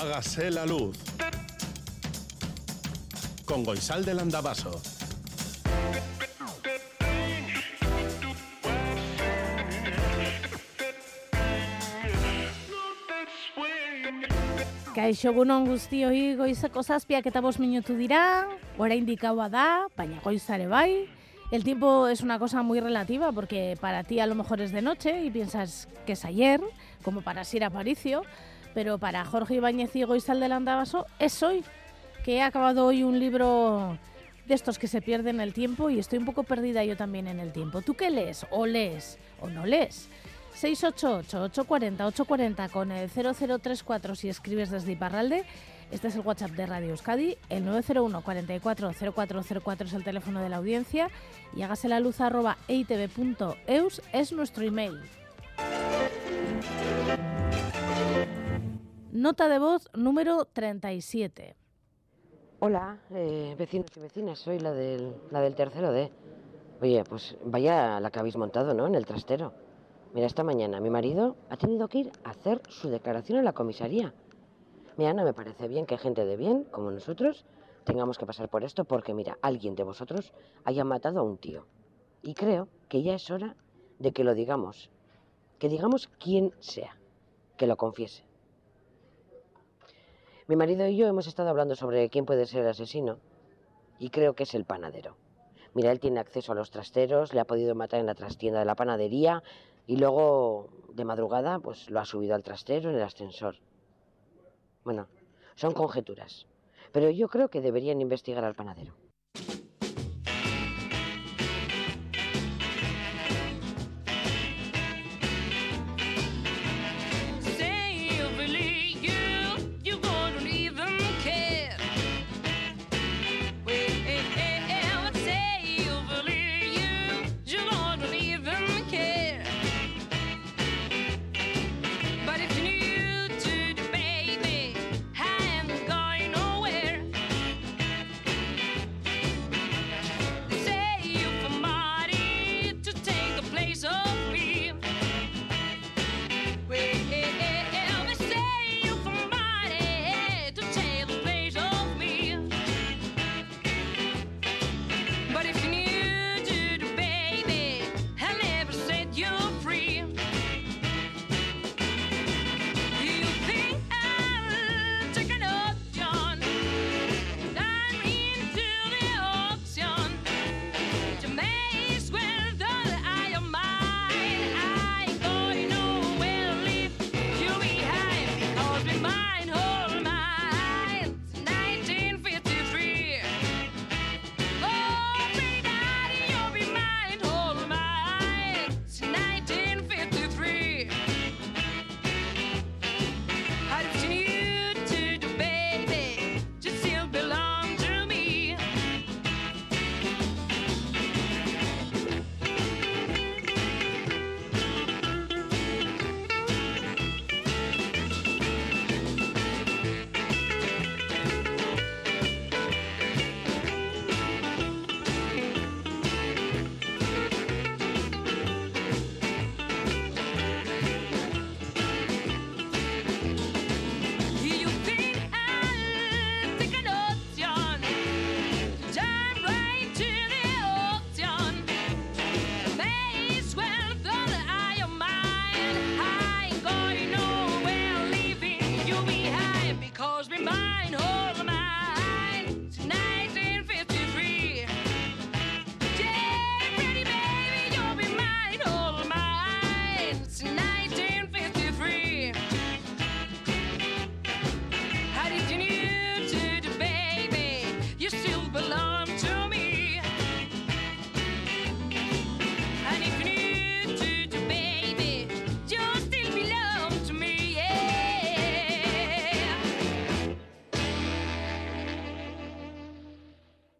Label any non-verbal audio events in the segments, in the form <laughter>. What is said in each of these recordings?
Hágase la luz. Con Goisal del Andabaso. Kaixo gunon guztioi goizeko zazpiak eta bost minutu dira, oraindik gaua da, baina goizare bai. El tiempo es una cosa muy relativa porque para ti a lo mejor es de noche y piensas que es ayer, como para Sir Aparicio, pero para Jorge Ibáñez y Goizal del Andabaso es hoy, que he acabado hoy un libro de estos que se pierden el tiempo y estoy un poco perdida yo también en el tiempo. ¿Tú qué lees? ¿O lees? ¿O no lees? 688-840-840 con el 0034 si escribes desde Iparralde. Este es el WhatsApp de Radio Euskadi. El 901 44 0404 es el teléfono de la audiencia. Y hágase la luz arroba eitv.eus es nuestro email. Nota de voz número 37. Hola, eh, vecinos y vecinas, soy la del, la del tercero D. Oye, pues vaya la que habéis montado, ¿no? En el trastero. Mira, esta mañana mi marido ha tenido que ir a hacer su declaración en la comisaría. Mira, no me parece bien que gente de bien, como nosotros, tengamos que pasar por esto porque, mira, alguien de vosotros haya matado a un tío. Y creo que ya es hora de que lo digamos. Que digamos quién sea. Que lo confiese. Mi marido y yo hemos estado hablando sobre quién puede ser el asesino. Y creo que es el panadero. Mira, él tiene acceso a los trasteros, le ha podido matar en la trastienda de la panadería y luego de madrugada pues lo ha subido al trastero en el ascensor. Bueno, son conjeturas. Pero yo creo que deberían investigar al panadero.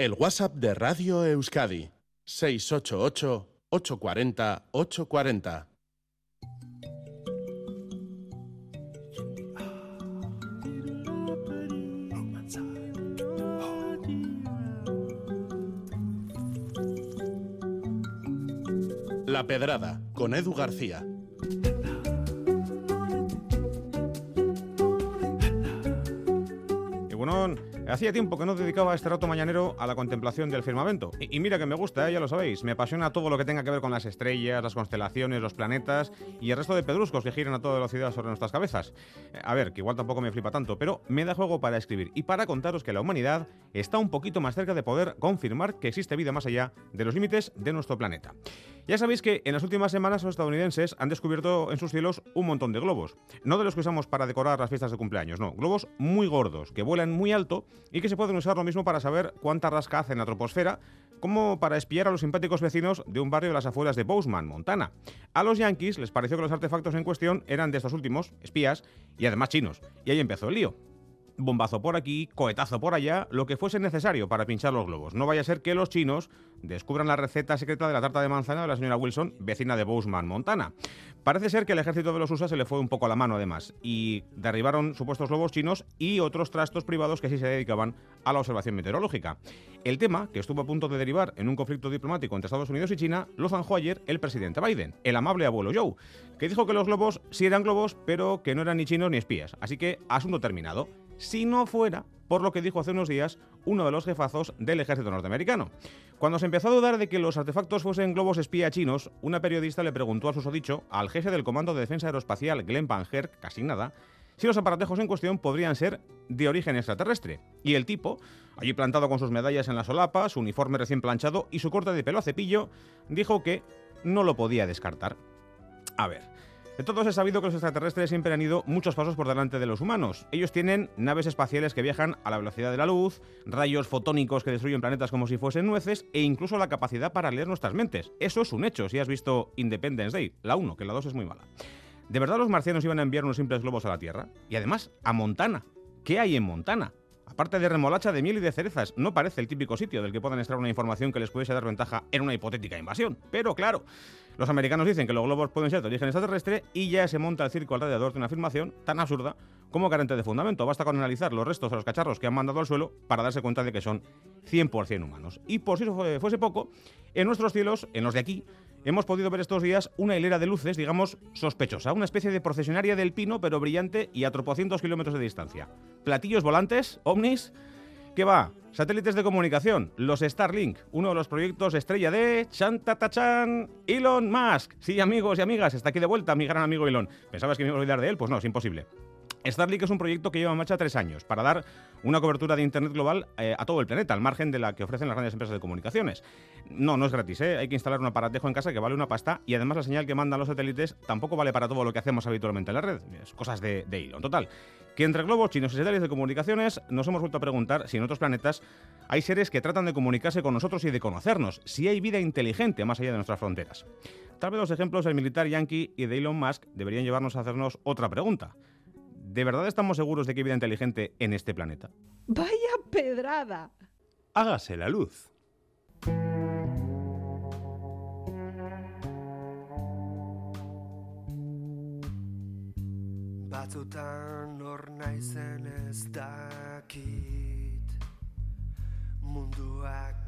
El WhatsApp de Radio Euskadi, 688-840-840. La Pedrada, con Edu García. Hacía tiempo que no dedicaba este rato mañanero a la contemplación del firmamento. Y, mira que me gusta, ¿eh? ya lo sabéis. Me apasiona todo lo que tenga que ver con las estrellas, las constelaciones, los planetas y el resto de pedruscos que giran a toda velocidad sobre nuestras cabezas. Eh, a ver, que igual tampoco me flipa tanto, pero me da juego para escribir y para contaros que la humanidad está un poquito más cerca de poder confirmar que existe vida más allá de los límites de nuestro planeta. Ya sabéis que en las últimas semanas los estadounidenses han descubierto en sus cielos un montón de globos. No de los que usamos para decorar las fiestas de cumpleaños, no. Globos muy gordos, que vuelan muy alto y que se pueden usar lo mismo para saber cuánta rasca hace en la troposfera, como para espiar a los simpáticos vecinos de un barrio de las afueras de Bozeman, Montana. A los yankees les pareció que los artefactos en cuestión eran de estos últimos, espías, y además chinos. Y ahí empezó el lío bombazo por aquí, cohetazo por allá, lo que fuese necesario para pinchar los globos. No vaya a ser que los chinos descubran la receta secreta de la tarta de manzana de la señora Wilson, vecina de Bozeman, Montana. Parece ser que el ejército de los USA se le fue un poco a la mano además y derribaron supuestos globos chinos y otros trastos privados que sí se dedicaban a la observación meteorológica. El tema, que estuvo a punto de derivar en un conflicto diplomático entre Estados Unidos y China, lo zanjó ayer el presidente Biden, el amable abuelo Joe, que dijo que los globos sí eran globos, pero que no eran ni chinos ni espías. Así que, asunto terminado si no fuera por lo que dijo hace unos días uno de los jefazos del ejército norteamericano. Cuando se empezó a dudar de que los artefactos fuesen globos espía chinos, una periodista le preguntó a susodicho al jefe del Comando de Defensa Aeroespacial, Glenn Van Herk, casi nada, si los aparatejos en cuestión podrían ser de origen extraterrestre. Y el tipo, allí plantado con sus medallas en la solapa, su uniforme recién planchado y su corte de pelo a cepillo, dijo que no lo podía descartar. A ver, de todos he sabido que los extraterrestres siempre han ido muchos pasos por delante de los humanos. Ellos tienen naves espaciales que viajan a la velocidad de la luz, rayos fotónicos que destruyen planetas como si fuesen nueces e incluso la capacidad para leer nuestras mentes. Eso es un hecho si has visto Independence Day, la 1, que la 2 es muy mala. ¿De verdad los marcianos iban a enviar unos simples globos a la Tierra? Y además, a Montana. ¿Qué hay en Montana? Aparte de remolacha de miel y de cerezas, no parece el típico sitio del que puedan extraer una información que les pudiese dar ventaja en una hipotética invasión. Pero claro, los americanos dicen que los globos pueden ser de origen extraterrestre y ya se monta el circo alrededor de una afirmación tan absurda como carente de fundamento. Basta con analizar los restos de los cacharros que han mandado al suelo para darse cuenta de que son 100% humanos. Y por si eso fuese poco, en nuestros cielos, en los de aquí, hemos podido ver estos días una hilera de luces, digamos, sospechosa, una especie de procesionaria del pino, pero brillante y a tropocientos kilómetros de distancia. Platillos volantes, ovnis, ¿qué va? Satélites de comunicación, los Starlink, uno de los proyectos estrella de Chantatachan, Elon Musk. Sí, amigos y amigas, está aquí de vuelta mi gran amigo Elon. ¿Pensabas que me iba a olvidar de él? Pues no, es imposible. Starlink es un proyecto que lleva en marcha tres años para dar una cobertura de Internet global eh, a todo el planeta, al margen de la que ofrecen las grandes empresas de comunicaciones. No, no es gratis, ¿eh? hay que instalar un aparatejo en casa que vale una pasta y además la señal que mandan los satélites tampoco vale para todo lo que hacemos habitualmente en la red. Es cosas de, de hilo. Total, que entre globos chinos y satélites de comunicaciones nos hemos vuelto a preguntar si en otros planetas hay seres que tratan de comunicarse con nosotros y de conocernos, si hay vida inteligente más allá de nuestras fronteras. Tal vez los ejemplos del militar yankee y de Elon Musk deberían llevarnos a hacernos otra pregunta. ¿De verdad estamos seguros de que hay vida inteligente en este planeta? ¡Vaya pedrada! Hágase la luz. Batzutan hor naizen ez dakit Munduak ies egiten dit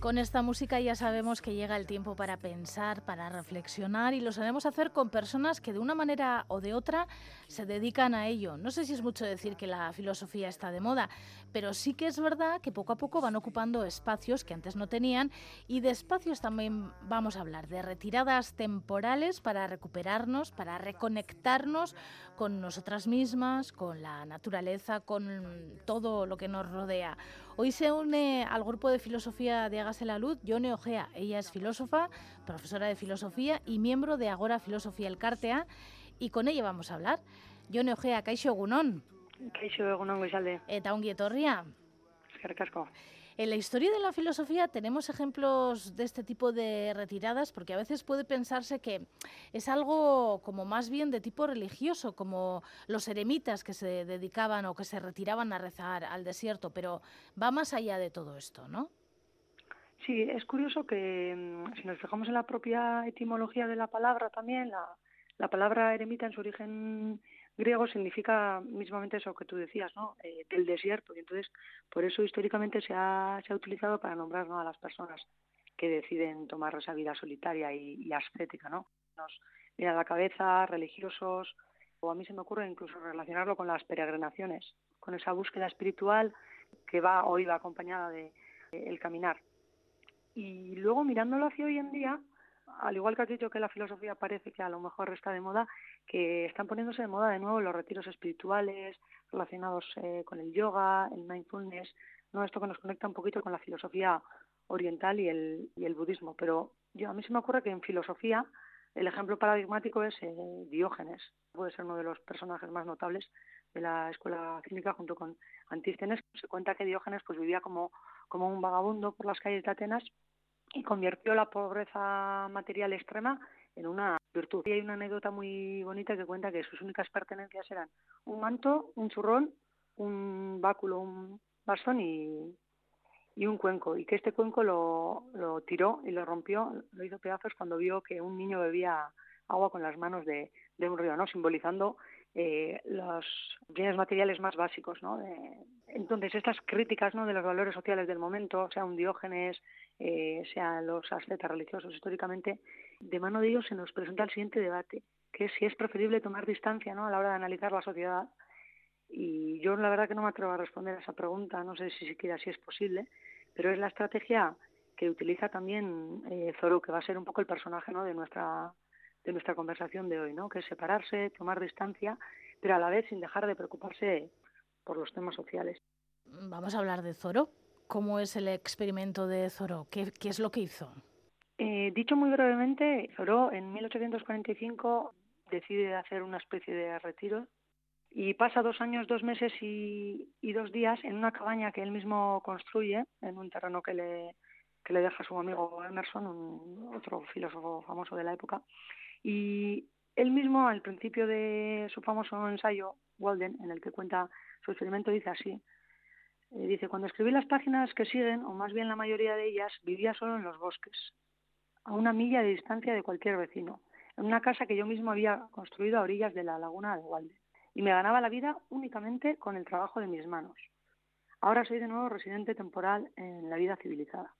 Con esta música ya sabemos que llega el tiempo para pensar, para reflexionar y lo sabemos hacer con personas que de una manera o de otra se dedican a ello. No sé si es mucho decir que la filosofía está de moda, pero sí que es verdad que poco a poco van ocupando espacios que antes no tenían y de espacios también vamos a hablar, de retiradas temporales para recuperarnos, para reconectarnos con nosotras mismas, con la naturaleza, con todo lo que nos rodea. Hoy se une al grupo de filosofía de Hágase la Luz Yone Ojea. Ella es filósofa, profesora de filosofía y miembro de Agora Filosofía El Cartea y con ella vamos a hablar. Yone Ojea, kaixo egunon. Kaixo egunon goizalde. Eta ongi etorria. Eskerrik asko. En la historia de la filosofía tenemos ejemplos de este tipo de retiradas porque a veces puede pensarse que es algo como más bien de tipo religioso, como los eremitas que se dedicaban o que se retiraban a rezar al desierto, pero va más allá de todo esto, ¿no? Sí, es curioso que mm, si nos fijamos en la propia etimología de la palabra también, la, la palabra eremita en su origen griego significa mismamente eso que tú decías, ¿no? Eh, del desierto. Y entonces, por eso históricamente se ha, se ha utilizado para nombrar ¿no? a las personas que deciden tomar esa vida solitaria y, ascética, ¿no? Nos viene la cabeza religiosos, O a mí se me ocurre incluso relacionarlo con las peregrinaciones, con esa búsqueda espiritual que va o iba acompañada de, caminar. Y luego mirándolo hacia hoy en día, al igual que has dicho que la filosofía parece que a lo mejor está de moda, que están poniéndose de moda de nuevo los retiros espirituales relacionados eh, con el yoga, el mindfulness, no esto que nos conecta un poquito con la filosofía oriental y el, y el budismo. Pero yo a mí se me ocurre que en filosofía el ejemplo paradigmático es eh, Diógenes, puede ser uno de los personajes más notables de la escuela cínica junto con Antístenes. Se cuenta que Diógenes pues vivía como, como un vagabundo por las calles de Atenas y convirtió la pobreza material extrema en una virtud. Y hay una anécdota muy bonita que cuenta que sus únicas pertenencias eran un manto, un churrón, un báculo, un bastón y, y un cuenco. Y que este cuenco lo, lo tiró y lo rompió, lo hizo pedazos cuando vio que un niño bebía agua con las manos de, de un río, ¿no? simbolizando eh, los bienes materiales más básicos. ¿no? De, entonces, estas críticas ¿no? de los valores sociales del momento, sea un Diógenes, eh, sean los ascetas religiosos históricamente, de mano de ellos se nos presenta el siguiente debate, que es si es preferible tomar distancia ¿no? a la hora de analizar la sociedad. Y yo la verdad que no me atrevo a responder a esa pregunta, no sé si siquiera si es posible, pero es la estrategia que utiliza también eh, Zorro, que va a ser un poco el personaje ¿no? de nuestra de nuestra conversación de hoy, ¿no? que es separarse, tomar distancia, pero a la vez sin dejar de preocuparse por los temas sociales. Vamos a hablar de Zoro. ¿Cómo es el experimento de Zoro? ¿Qué, qué es lo que hizo? Eh, dicho muy brevemente, Zoro en 1845 decide hacer una especie de retiro y pasa dos años, dos meses y, y, dos días en una cabaña que él mismo construye en un terreno que le, que le deja su amigo Emerson, un, otro filósofo famoso de la época. Y él mismo, al principio de su famoso ensayo, Walden, en el que cuenta su experimento, dice así. Eh, dice, cuando escribí las páginas que siguen, o más bien la mayoría de ellas, vivía solo en los bosques, a una milla de distancia de cualquier vecino, en una casa que yo mismo había construido a orillas de la laguna de Walden. Y me ganaba la vida únicamente con el trabajo de mis manos. Ahora soy de nuevo residente temporal en la vida civilizada.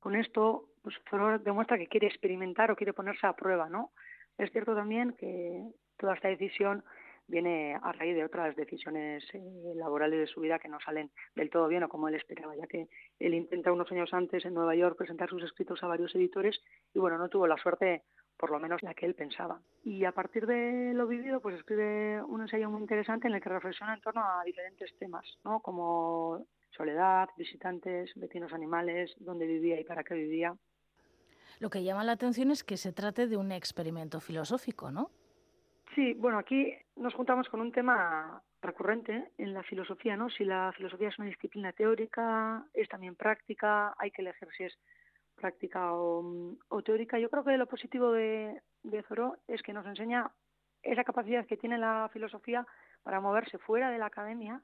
Con esto, pues Thoreau demuestra que quiere experimentar o quiere ponerse a prueba, ¿no? Es cierto también que toda esta decisión viene a raíz de otras decisiones eh, laborales de su vida que no salen del todo bien o como él esperaba, ya que él intenta unos años antes en Nueva York presentar sus escritos a varios editores y bueno, no tuvo la suerte por lo menos la que él pensaba. Y a partir de lo vivido, pues escribe un ensayo muy interesante en el que reflexiona en torno a diferentes temas, ¿no? Como soledad, visitantes, vecinos animales, dónde vivía y para qué vivía. Lo que llama la atención es que se trate de un experimento filosófico, ¿no? Sí, bueno, aquí nos juntamos con un tema recurrente en la filosofía, ¿no? Si la filosofía es una disciplina teórica, es también práctica, hay que elegir si es práctica o, teórica. Yo creo que lo positivo de, de Thoreau es que nos enseña esa capacidad que tiene la filosofía para moverse fuera de la academia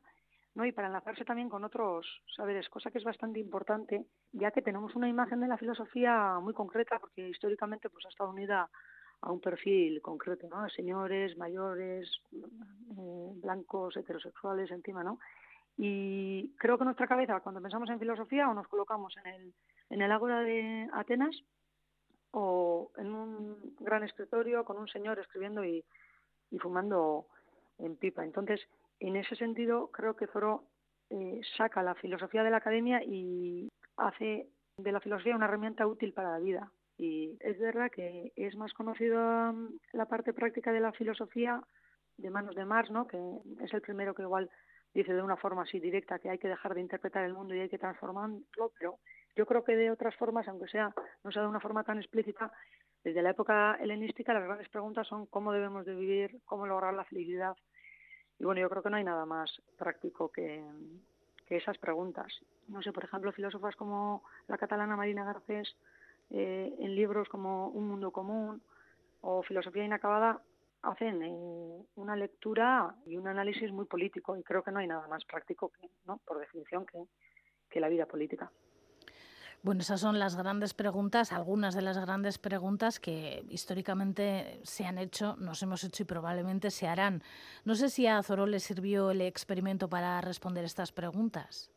¿no? y para enlazarse también con otros saberes, cosa que es bastante importante, ya que tenemos una imagen de la filosofía muy concreta, porque históricamente pues, ha estado unida a un perfil concreto, ¿no? señores, mayores, eh, blancos, heterosexuales, encima, ¿no? Y creo que nuestra cabeza, cuando pensamos en filosofía, o nos colocamos en el, en el ágora de Atenas, o en un gran escritorio con un señor escribiendo y, y fumando en pipa. Entonces, en ese sentido, creo que Thoreau eh, saca la filosofía de la academia y hace de la filosofía una herramienta útil para la vida. Y es verdad que es más conocida mm, la parte práctica de la filosofía de manos de Marx, ¿no? que es el primero que igual dice de una forma así directa que hay que dejar de interpretar el mundo y hay que transformarlo, pero yo creo que de otras formas, aunque sea no sea de una forma tan explícita, desde la época helenística las grandes preguntas son cómo debemos de vivir, cómo lograr la felicidad, y bueno, yo creo que no hay nada más práctico que, que esas preguntas. No sé, por ejemplo, filósofas como la catalana Marina Garcés, eh, en libros como Un mundo común o Filosofía inacabada, hacen eh, una lectura y un análisis muy político y creo que no hay nada más práctico, que, ¿no? por definición, que, que la vida política. Bueno, esas son las grandes preguntas, algunas de las grandes preguntas que históricamente se han hecho, nos hemos hecho y probablemente se harán. No sé si a Zoró le sirvió el experimento para responder estas preguntas.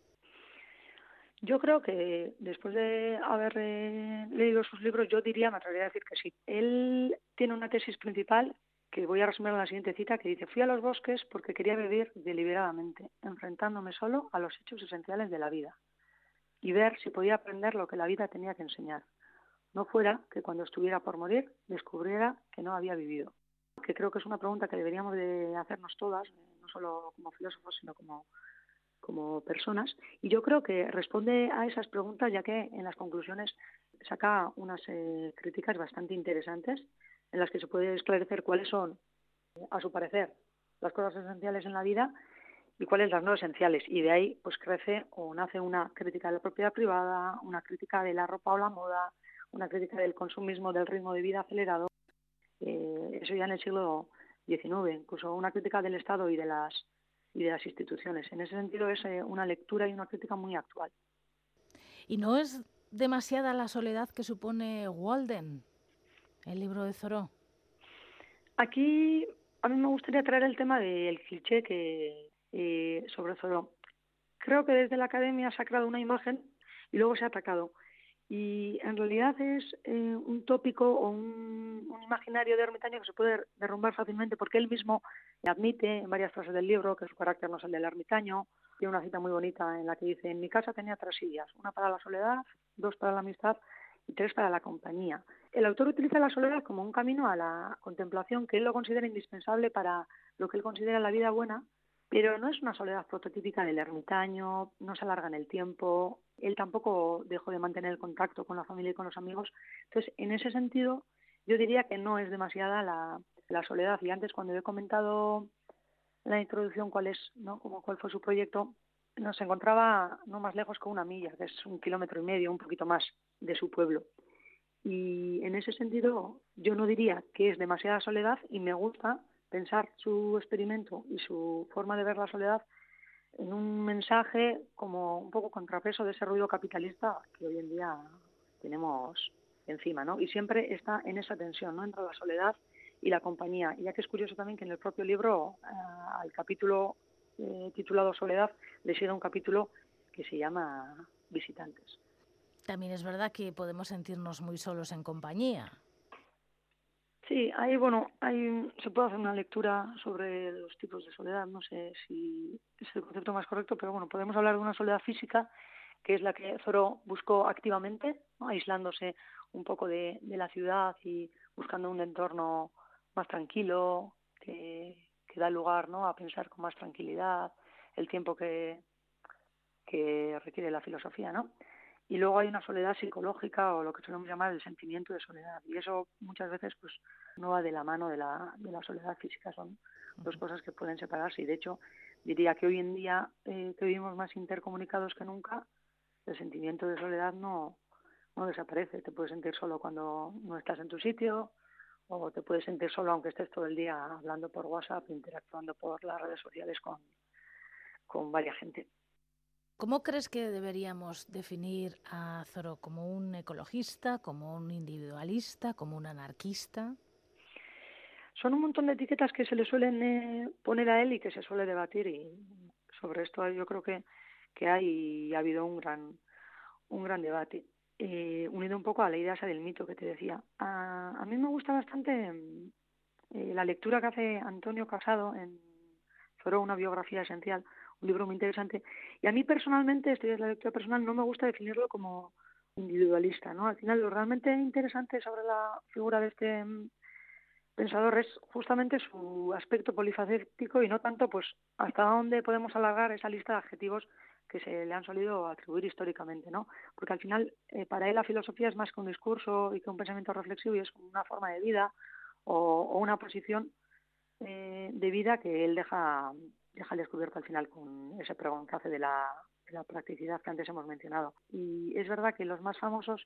Yo creo que después de haber eh, leído sus libros, yo diría, me atrevería a decir que sí. Él tiene una tesis principal que voy a resumir en la siguiente cita que dice, fui a los bosques porque quería vivir deliberadamente, enfrentándome solo a los hechos esenciales de la vida y ver si podía aprender lo que la vida tenía que enseñar. No fuera que cuando estuviera por morir descubriera que no había vivido. Que creo que es una pregunta que deberíamos de hacernos todas, no solo como filósofos, sino como, como personas. Y yo creo que responde a esas preguntas ya que en las conclusiones saca unas eh, críticas bastante interesantes en las que se puede esclarecer cuáles son, a su parecer, las cosas esenciales en la vida y cuáles las no esenciales. Y de ahí pues crece o nace una crítica de la propiedad privada, una crítica de la ropa o la moda, una crítica del consumismo, del ritmo de vida acelerado. Eh, eso ya en el siglo XIX, incluso una crítica del Estado y de las y de las instituciones. En ese sentido es eh, una lectura y una crítica muy actual. ¿Y no es demasiada la soledad que supone Walden? el libro de Zoró? Aquí a mí me gustaría traer el tema del cliché que eh, sobre Zoró. Creo que desde la academia se ha creado una imagen y luego se ha atacado. Y en realidad es eh, un tópico o un, imaginario de ermitaño que se puede derrumbar fácilmente porque él mismo admite en varias frases del libro que su carácter no es el del ermitaño. Tiene una cita muy bonita en la que dice, en mi casa tenía tres sillas, una para la soledad, dos para la amistad y tres para la compañía. El autor utiliza la soledad como un camino a la contemplación que él lo considera indispensable para lo que él considera la vida buena, pero no es una soledad prototípica del ermitaño, no se alarga en el tiempo, él tampoco dejó de mantener el contacto con la familia y con los amigos. Entonces, en ese sentido, yo diría que no es demasiada la, la soledad. Y antes, cuando he comentado en la introducción cuál es, ¿no? Como cuál fue su proyecto, nos encontraba no más lejos que una milla, que es un kilómetro y medio, un poquito más de su pueblo. Y en ese sentido, yo no diría que es demasiada soledad y me gusta pensar su experimento y su forma de ver la soledad en un mensaje como un poco contrapeso de ese ruido capitalista que hoy en día tenemos encima, ¿no? Y siempre está en esa tensión, ¿no? Entre la soledad y la compañía. Y ya que es curioso también que en el propio libro, eh, al capítulo eh, titulado Soledad, le sigue un capítulo que se llama Visitantes. También es verdad que podemos sentirnos muy solos en compañía. Sí, ahí bueno, hay, se puede hacer una lectura sobre los tipos de soledad. No sé si es el concepto más correcto, pero bueno, podemos hablar de una soledad física, que es la que Zoro buscó activamente, aislándose un poco de, de, la ciudad y buscando un entorno más tranquilo, que, que da lugar ¿no? a pensar con más tranquilidad el tiempo que, que requiere la filosofía, ¿no? Y luego hay una soledad psicológica o lo que solemos llamar el sentimiento de soledad. Y eso muchas veces pues no va de la mano de la, de la soledad física, son dos cosas que pueden separarse. Y de hecho diría que hoy en día eh, que vivimos más intercomunicados que nunca, el sentimiento de soledad no, no desaparece. Te puedes sentir solo cuando no estás en tu sitio, o te puedes sentir solo aunque estés todo el día hablando por WhatsApp, interactuando por las redes sociales con, con varias gente. ¿Cómo crees que deberíamos definir a Zoro como un ecologista, como un individualista, como un anarquista? Son un montón de etiquetas que se le suelen eh, poner a él y que se suele debatir y sobre esto yo creo que, que hay ha habido un gran un gran debate eh, unido un poco a la idea del mito que te decía. A, a mí me gusta bastante eh, la lectura que hace Antonio Casado en Zoro, una biografía esencial, un libro muy interesante. Y a mí personalmente, esto es la lectura personal, no me gusta definirlo como individualista, ¿no? Al final lo realmente interesante sobre la figura de este mm, pensador es justamente su aspecto polifacético y no tanto pues hasta dónde podemos alargar esa lista de adjetivos que se le han solido atribuir históricamente, ¿no? Porque al final eh, para él la filosofía es más que un discurso y que un pensamiento reflexivo y es una forma de vida o, o una posición eh, de vida que él deja deja al descubierto al final con ese pregón que hace de la, de la practicidad que antes hemos mencionado. Y es verdad que los más famosos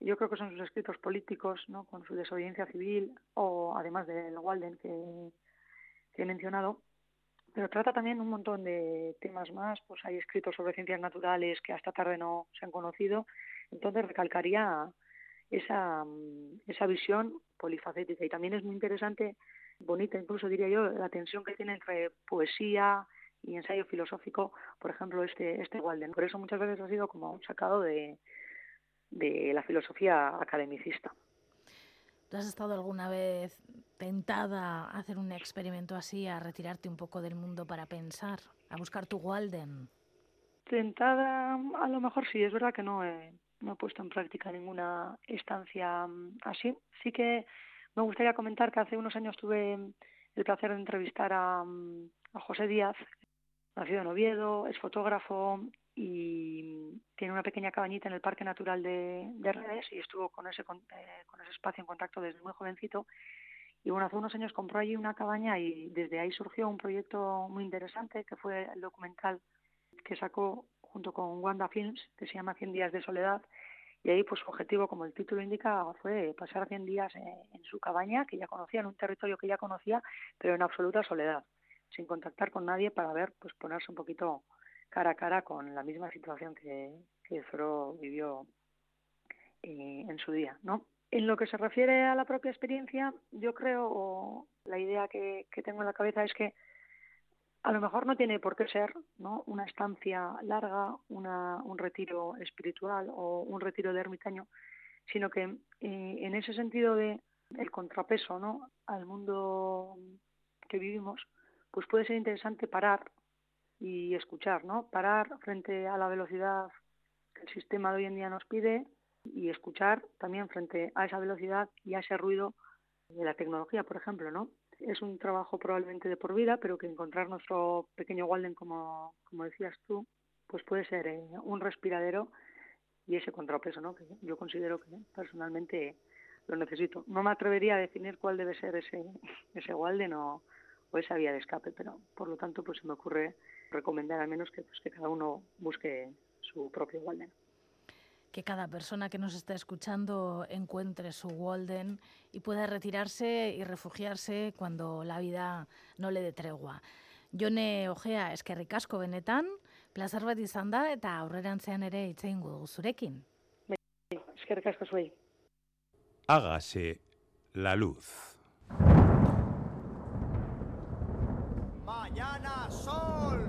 yo creo que son sus escritos políticos, ¿no? con su desobediencia civil, o además del Walden que, he mencionado, pero trata también un montón de temas más, pues hay escritos sobre ciencias naturales que hasta tarde no se han conocido, entonces recalcaría esa, esa visión polifacética y también es muy interesante, bonita incluso diría yo, la tensión que tiene entre poesía y ensayo filosófico, por ejemplo, este, este Walden. Por eso muchas veces ha sido como sacado de, de la filosofía academicista. ¿Tú has estado alguna vez tentada a hacer un experimento así, a retirarte un poco del mundo para pensar, a buscar tu Walden? Tentada, a lo mejor sí, es verdad que no he, no he puesto en práctica ninguna estancia mm, así. Sí que me gustaría comentar que hace unos años tuve el placer de entrevistar a, mm, a José Díaz, nacido en Oviedo, es fotógrafo y tiene una pequeña cabañita en el Parque Natural de, de Redes y estuvo con ese, eh, con ese espacio en contacto desde muy jovencito. Y bueno, hace unos años compró allí una cabaña y desde ahí surgió un proyecto muy interesante que fue el documental que sacó junto con Wanda Films, que se llama 100 días de soledad. Y ahí, pues su objetivo, como el título indica, fue pasar 100 días en, su cabaña, que ya conocía, en un territorio que ya conocía, pero en absoluta soledad, sin contactar con nadie para ver, pues ponerse un poquito cara a cara con la misma situación que, que Zoro vivió eh, en su día, ¿no? En lo que se refiere a la propia experiencia, yo creo, o la idea que, que tengo en la cabeza es que a lo mejor no tiene por qué ser ¿no? una estancia larga, una, un retiro espiritual o un retiro de ermitaño, sino que eh, en ese sentido de el contrapeso ¿no? al mundo que vivimos, pues puede ser interesante parar y escuchar, ¿no? Parar frente a la velocidad que el sistema de hoy en día nos pide y escuchar también frente a esa velocidad y a ese ruido de la tecnología, por ejemplo, ¿no? Es un trabajo probablemente de por vida, pero que encontrar nuestro pequeño Walden, como, como decías tú, pues puede ser eh, un respiradero y ese contrapeso, ¿no? Que yo considero que personalmente lo necesito. No me atrevería a definir cuál debe ser ese, <laughs> ese Walden o, o esa vía de escape, pero por lo tanto pues se me ocurre recomendar al menos que, pues, que cada uno busque su propio Walden. Que cada persona que nos está escuchando encuentre su Walden y pueda retirarse y refugiarse cuando la vida no le dé tregua. Jone Ojea, eskerrik asko benetan, plazar bat izan da eta aurrerantzean ere hitz egingo dugu zurekin. Eskerrik asko zuei. Hágase la luz. Mañana sol.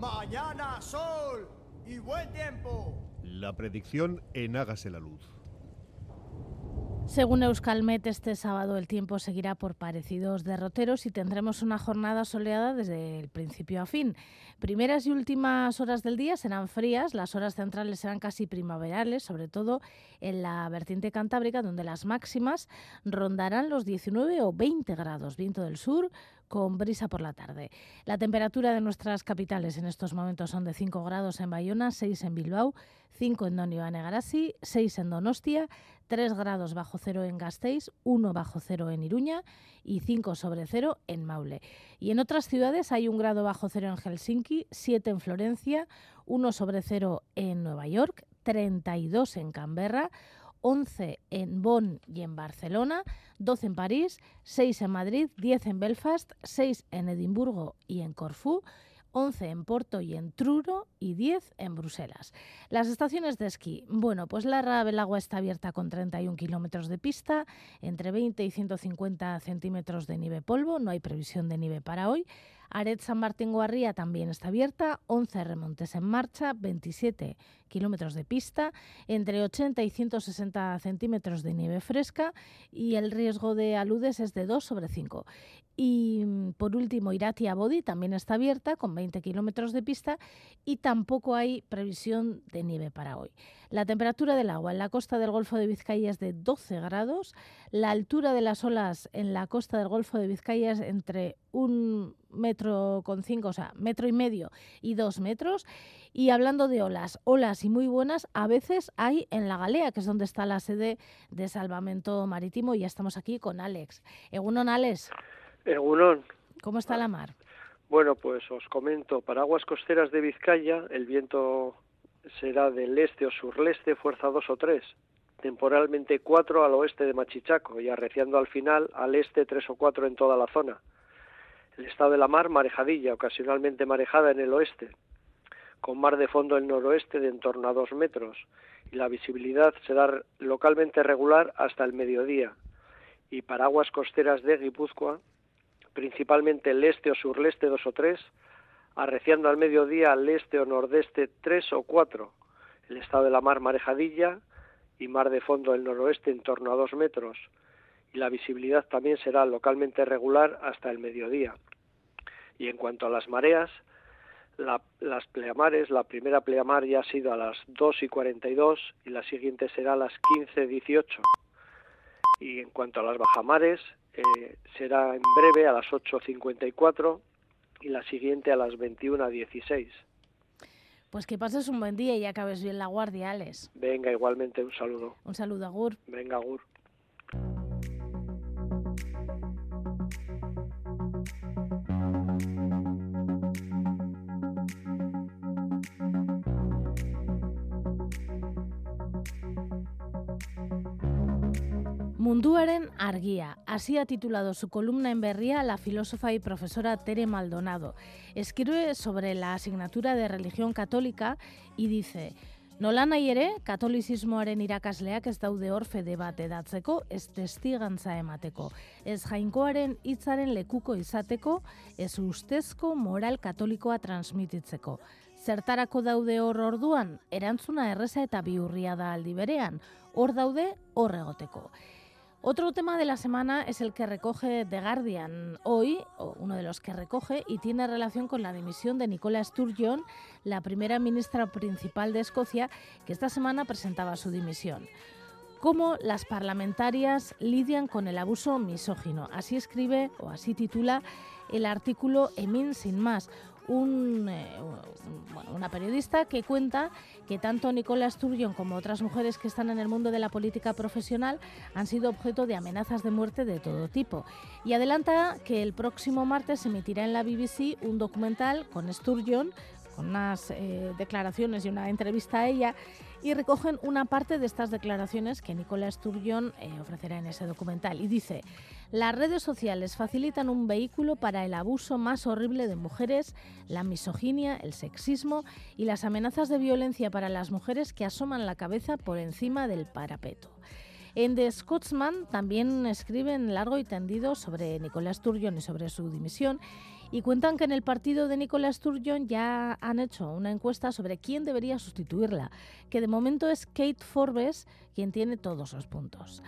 Mañana sol y buen tiempo. La predicción en Hágase la Luz. Según Euskalmet, este sábado el tiempo seguirá por parecidos derroteros y tendremos una jornada soleada desde el principio a fin. Primeras y últimas horas del día serán frías, las horas centrales serán casi primaverales, sobre todo en la vertiente cantábrica, donde las máximas rondarán los 19 o 20 grados. Viento del sur, con brisa por la tarde. La temperatura de nuestras capitales en estos momentos son de 5 grados en Bayona, 6 en Bilbao, 5 en Donio Anegarasi, 6 en Donostia, 3 grados bajo cero en Gasteiz, 1 bajo cero en Iruña y 5 sobre cero en Maule. Y en otras ciudades hay un grado bajo cero en Helsinki, 7 en Florencia, 1 sobre cero en Nueva York, 32 en Canberra, 11 en Bonn y en Barcelona, 12 en París, 6 en Madrid, 10 en Belfast, 6 en Edimburgo y en Corfú, 11 en Porto y en Truro y 10 en Bruselas. Las estaciones de esquí. Bueno, pues la Rabelagua está abierta con 31 kilómetros de pista, entre 20 y 150 centímetros de nieve polvo. No hay previsión de nieve para hoy. Aret San Martín Guarría también está abierta, 11 remontes en marcha, 27 kilómetros de pista, entre 80 y 160 centímetros de nieve fresca y el riesgo de aludes es de 2 sobre 5. Y mm, por último, Iratia Bodi también está abierta con 20 kilómetros de pista y tampoco hay previsión de nieve para hoy. La temperatura del agua en la costa del Golfo de Vizcaya es de 12 grados, la altura de las olas en la costa del Golfo de Vizcaya es entre un metro con cinco, o sea, metro y medio y dos metros. Y hablando de olas, olas y muy buenas, a veces hay en la Galea, que es donde está la sede de Salvamento Marítimo, y ya estamos aquí con Alex. Egunon, Alex. Egunon. ¿Cómo está la mar? Bueno, pues os comento, para aguas costeras de Vizcaya el viento será del este o surleste, fuerza 2 o 3, temporalmente 4 al oeste de Machichaco y arreciando al final al este 3 o 4 en toda la zona. El estado de la mar, marejadilla, ocasionalmente marejada en el oeste, con mar de fondo en noroeste de en torno a 2 metros, y la visibilidad será localmente regular hasta el mediodía. Y para aguas costeras de Guipúzcoa, principalmente el este o surleste 2 o 3, arreciando al mediodía al este o nordeste 3 o 4, el estado de la mar marejadilla y mar de fondo del noroeste en torno a dos metros y la visibilidad también será localmente regular hasta el mediodía. Y en cuanto a las mareas, las pleamares, la primera pleamar ya ha sido a las 2 y 42 y la siguiente será a las 15.18. Y en cuanto a las bajamares, eh, será en breve a las 8.54 y la siguiente a las 21.16. Pues que pases un buen día y acabes bien la guardia, Alex. Venga, igualmente un saludo. Un saludo, Agur. Venga, Agur. Munduaren Argia. Así ha titulado su columna en Berría la filósofa y profesora Tere Maldonado. Escribe sobre la asignatura de religión católica y dice... Nola nahi ere, katolizismoaren irakasleak ez daude orfede bat edatzeko, ez testigantza emateko. Ez jainkoaren hitzaren lekuko izateko, ez ustezko moral katolikoa transmititzeko. Zertarako daude hor orduan, erantzuna erreza eta biurria da aldi berean, hor daude hor egoteko. Otro tema de la semana es el que recoge The Guardian hoy, o uno de los que recoge, y tiene relación con la dimisión de Nicola Sturgeon, la primera ministra principal de Escocia, que esta semana presentaba su dimisión. Cómo las parlamentarias lidian con el abuso misógino. Así escribe o así titula el artículo Emin Sin Más, eh, una periodista que cuenta que tanto Nicola Sturgeon como otras mujeres que están en el mundo de la política profesional han sido objeto de amenazas de muerte de todo tipo. Y adelanta que el próximo martes se emitirá en la BBC un documental con Sturgeon, con unas eh, declaraciones y una entrevista a ella, y recogen una parte de estas declaraciones que Nicola Sturgeon eh, ofrecerá en ese documental. Y dice, las redes sociales facilitan un vehículo para el abuso más horrible de mujeres, la misoginia, el sexismo y las amenazas de violencia para las mujeres que asoman la cabeza por encima del parapeto. En The Scotsman también escriben largo y tendido sobre Nicola Sturgeon y sobre su dimisión y cuentan que en el partido de Nicola Sturgeon ya han hecho una encuesta sobre quién debería sustituirla, que de momento es Kate Forbes quien tiene todos los puntos.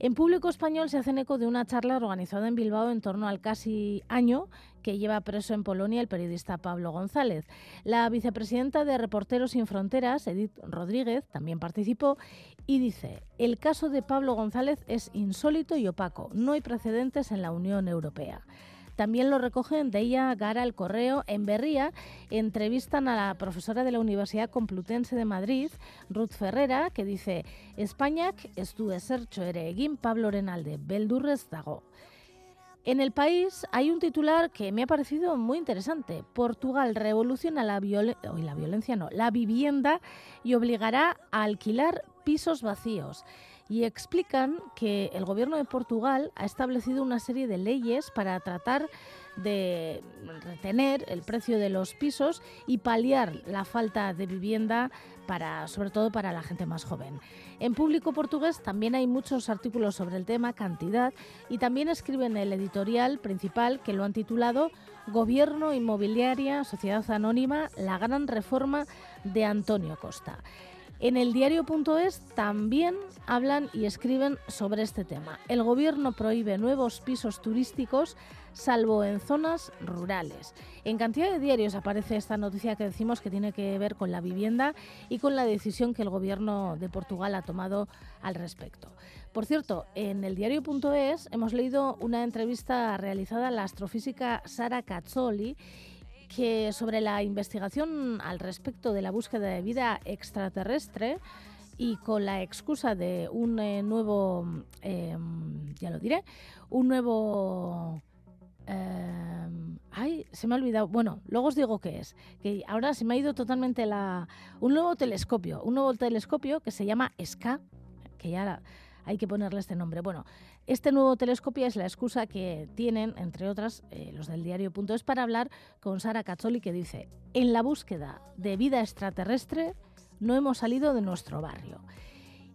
En público español se hacen eco de una charla organizada en Bilbao en torno al casi año que lleva preso en Polonia el periodista Pablo González. La vicepresidenta de Reporteros Sin Fronteras, Edith Rodríguez, también participó y dice, el caso de Pablo González es insólito y opaco, no hay precedentes en la Unión Europea. También lo recogen de ella Gara el Correo. En Berría entrevistan a la profesora de la Universidad Complutense de Madrid, Ruth Ferrera, que dice España ez du ezertxo ere Pablo Renalde, beldurrez dago. En el país hay un titular que me ha parecido muy interesante. Portugal revoluciona la violencia, no, la vivienda y obligará a alquilar pisos vacíos y explican que el gobierno de Portugal ha establecido una serie de leyes para tratar de retener el precio de los pisos y paliar la falta de vivienda para sobre todo para la gente más joven. En público portugués también hay muchos artículos sobre el tema cantidad y también escriben el editorial principal que lo han titulado Gobierno Inmobiliaria Sociedad Anónima la gran reforma de Antonio Costa. En el diario.es también hablan y escriben sobre este tema. El gobierno prohíbe nuevos pisos turísticos salvo en zonas rurales. En cantidad de diarios aparece esta noticia que decimos que tiene que ver con la vivienda y con la decisión que el gobierno de Portugal ha tomado al respecto. Por cierto, en el diario.es hemos leído una entrevista realizada a la astrofísica Sara Cazzoli que sobre la investigación al respecto de la búsqueda de vida extraterrestre y con la excusa de un eh, nuevo, em, ya lo diré, un nuevo... Em, ay, se me ha olvidado. Bueno, luego os digo qué es. Que ahora se me ha ido totalmente la... Un nuevo telescopio, un nuevo telescopio que se llama SCA, que ya hay que ponerle este nombre. Bueno, este nuevo telescopio es la excusa que tienen, entre otras, eh, los del diario.es para hablar con Sara Cazzoli que dice, en la búsqueda de vida extraterrestre no hemos salido de nuestro barrio.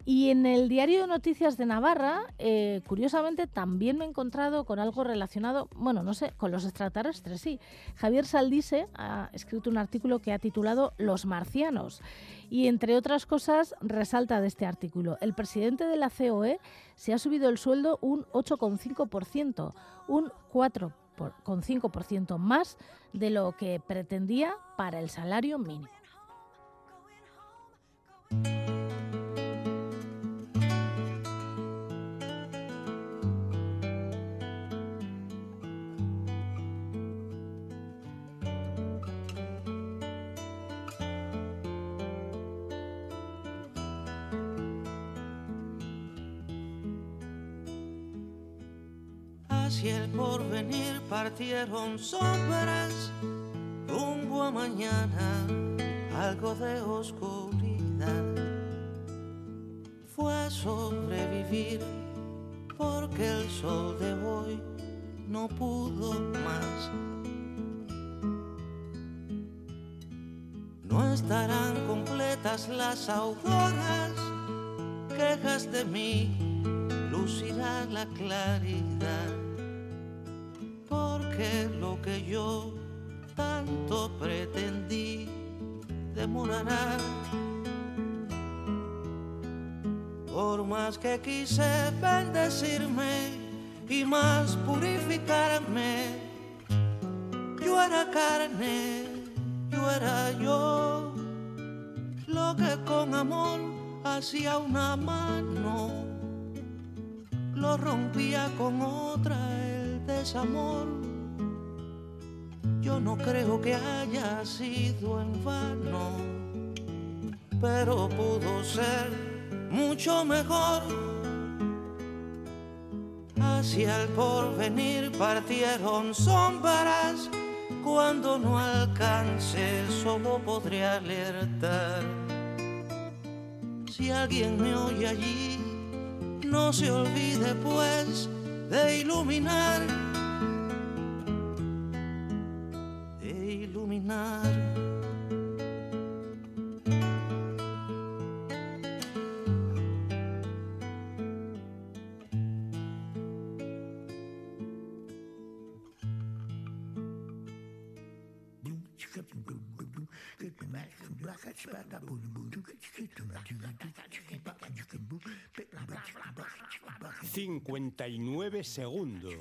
Y en el diario de noticias de Navarra, eh, curiosamente, también me he encontrado con algo relacionado, bueno, no sé, con los extraterrestres, sí. Javier Saldise ha escrito un artículo que ha titulado Los marcianos. Y entre otras cosas, resalta de este artículo, el presidente de la COE se ha subido el sueldo un 8,5%, un 4,5% más de lo que pretendía para el salario mínimo. Porvenir partieron sombras rumbo a mañana, algo de oscuridad. Fue sobrevivir porque el sol de hoy no pudo más. No estarán completas las auroras, quejas de mí, lucirá la claridad lo que yo tanto pretendí demorará. Por más que quise bendecirme y más purificarme, yo era carne, yo era yo, lo que con amor hacía una mano, lo rompía con otra el desamor. Yo no creo que haya sido en vano, pero pudo ser mucho mejor. Hacia el porvenir partieron sombras, cuando no alcance solo podré alertar. Si alguien me oye allí, no se olvide pues de iluminar, 39 segundos.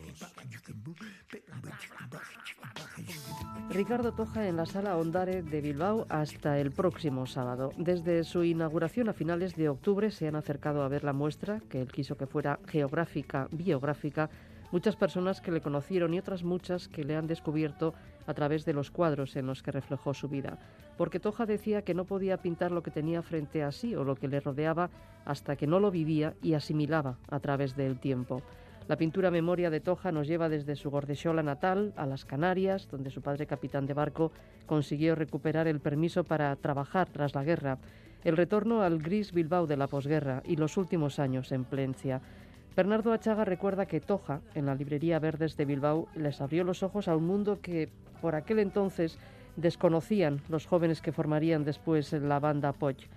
Ricardo Toja en la sala Ondare de Bilbao hasta el próximo sábado. Desde su inauguración a finales de octubre se han acercado a ver la muestra, que él quiso que fuera geográfica, biográfica, muchas personas que le conocieron y otras muchas que le han descubierto a través de los cuadros en los que reflejó su vida. Porque Toja decía que no podía pintar lo que tenía frente a sí o lo que le rodeaba hasta que no lo vivía y asimilaba a través del tiempo. La pintura Memoria de Toja nos lleva desde su Gordechola natal a las Canarias, donde su padre capitán de barco consiguió recuperar el permiso para trabajar tras la guerra, el retorno al gris Bilbao de la posguerra y los últimos años en Plencia. Bernardo Achaga recuerda que Toja, en la librería Verdes de Bilbao, les abrió los ojos a un mundo que por aquel entonces desconocían los jóvenes que formarían después la banda Poch.